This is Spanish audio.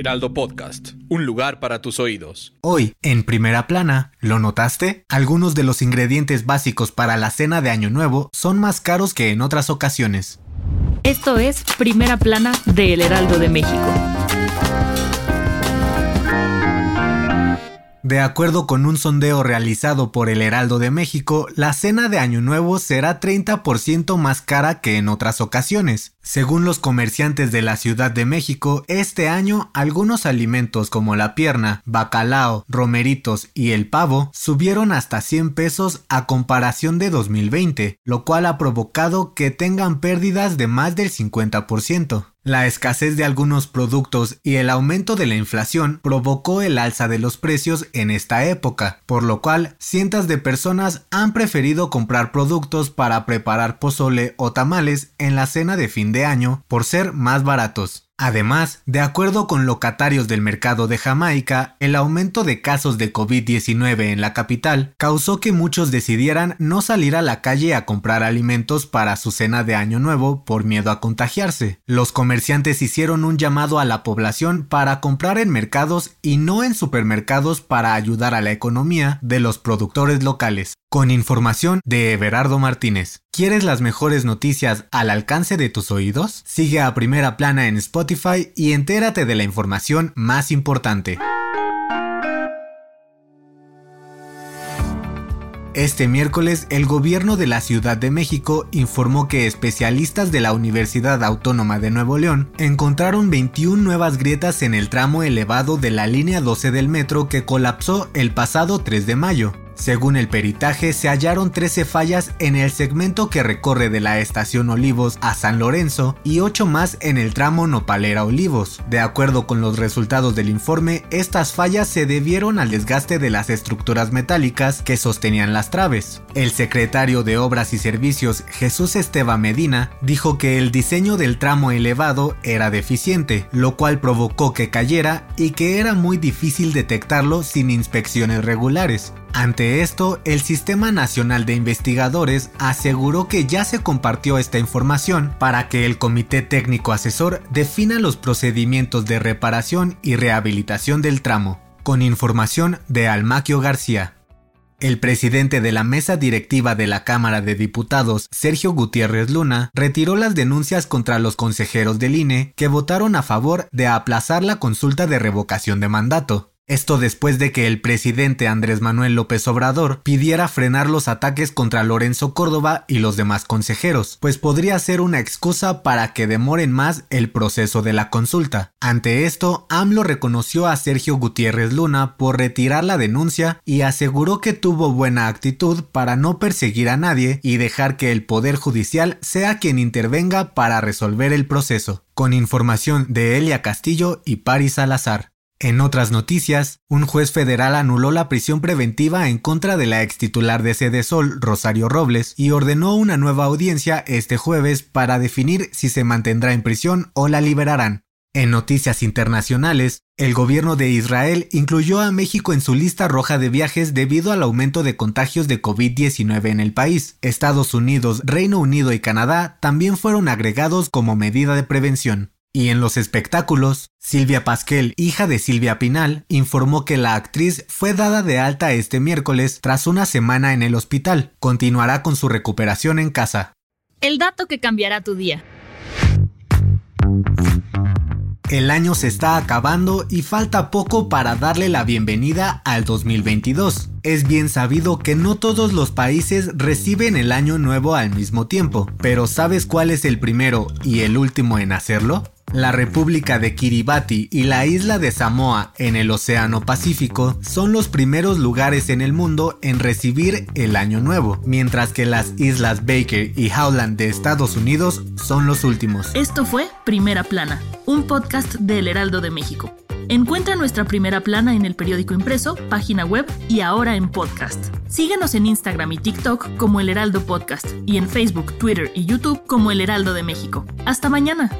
Heraldo Podcast, un lugar para tus oídos. Hoy, en primera plana, ¿lo notaste? Algunos de los ingredientes básicos para la cena de Año Nuevo son más caros que en otras ocasiones. Esto es Primera Plana de El Heraldo de México. De acuerdo con un sondeo realizado por el Heraldo de México, la cena de Año Nuevo será 30% más cara que en otras ocasiones. Según los comerciantes de la Ciudad de México, este año algunos alimentos como la pierna, bacalao, romeritos y el pavo subieron hasta 100 pesos a comparación de 2020, lo cual ha provocado que tengan pérdidas de más del 50%. La escasez de algunos productos y el aumento de la inflación provocó el alza de los precios en esta época, por lo cual cientos de personas han preferido comprar productos para preparar pozole o tamales en la cena de fin de año por ser más baratos. Además, de acuerdo con locatarios del mercado de Jamaica, el aumento de casos de COVID-19 en la capital causó que muchos decidieran no salir a la calle a comprar alimentos para su cena de Año Nuevo por miedo a contagiarse. Los comerciantes hicieron un llamado a la población para comprar en mercados y no en supermercados para ayudar a la economía de los productores locales. Con información de Everardo Martínez. ¿Quieres las mejores noticias al alcance de tus oídos? Sigue a Primera Plana en Spotify y entérate de la información más importante. Este miércoles, el gobierno de la Ciudad de México informó que especialistas de la Universidad Autónoma de Nuevo León encontraron 21 nuevas grietas en el tramo elevado de la línea 12 del metro que colapsó el pasado 3 de mayo. Según el peritaje, se hallaron 13 fallas en el segmento que recorre de la estación Olivos a San Lorenzo y 8 más en el tramo Nopalera Olivos. De acuerdo con los resultados del informe, estas fallas se debieron al desgaste de las estructuras metálicas que sostenían las traves. El secretario de Obras y Servicios, Jesús Esteban Medina, dijo que el diseño del tramo elevado era deficiente, lo cual provocó que cayera y que era muy difícil detectarlo sin inspecciones regulares. Ante esto, el Sistema Nacional de Investigadores aseguró que ya se compartió esta información para que el Comité Técnico Asesor defina los procedimientos de reparación y rehabilitación del tramo, con información de Almaquio García. El presidente de la mesa directiva de la Cámara de Diputados, Sergio Gutiérrez Luna, retiró las denuncias contra los consejeros del INE que votaron a favor de aplazar la consulta de revocación de mandato. Esto después de que el presidente Andrés Manuel López Obrador pidiera frenar los ataques contra Lorenzo Córdoba y los demás consejeros, pues podría ser una excusa para que demoren más el proceso de la consulta. Ante esto, AMLO reconoció a Sergio Gutiérrez Luna por retirar la denuncia y aseguró que tuvo buena actitud para no perseguir a nadie y dejar que el Poder Judicial sea quien intervenga para resolver el proceso. Con información de Elia Castillo y Paris Salazar. En otras noticias, un juez federal anuló la prisión preventiva en contra de la ex titular de Sede Sol, Rosario Robles, y ordenó una nueva audiencia este jueves para definir si se mantendrá en prisión o la liberarán. En noticias internacionales, el gobierno de Israel incluyó a México en su lista roja de viajes debido al aumento de contagios de COVID-19 en el país. Estados Unidos, Reino Unido y Canadá también fueron agregados como medida de prevención. Y en los espectáculos, Silvia Pasquel, hija de Silvia Pinal, informó que la actriz fue dada de alta este miércoles tras una semana en el hospital. Continuará con su recuperación en casa. El dato que cambiará tu día. El año se está acabando y falta poco para darle la bienvenida al 2022. Es bien sabido que no todos los países reciben el año nuevo al mismo tiempo, pero ¿sabes cuál es el primero y el último en hacerlo? La República de Kiribati y la isla de Samoa en el Océano Pacífico son los primeros lugares en el mundo en recibir el Año Nuevo, mientras que las islas Baker y Howland de Estados Unidos son los últimos. Esto fue Primera Plana, un podcast del Heraldo de México. Encuentra nuestra primera plana en el periódico impreso, página web y ahora en podcast. Síguenos en Instagram y TikTok como El Heraldo Podcast y en Facebook, Twitter y YouTube como El Heraldo de México. Hasta mañana.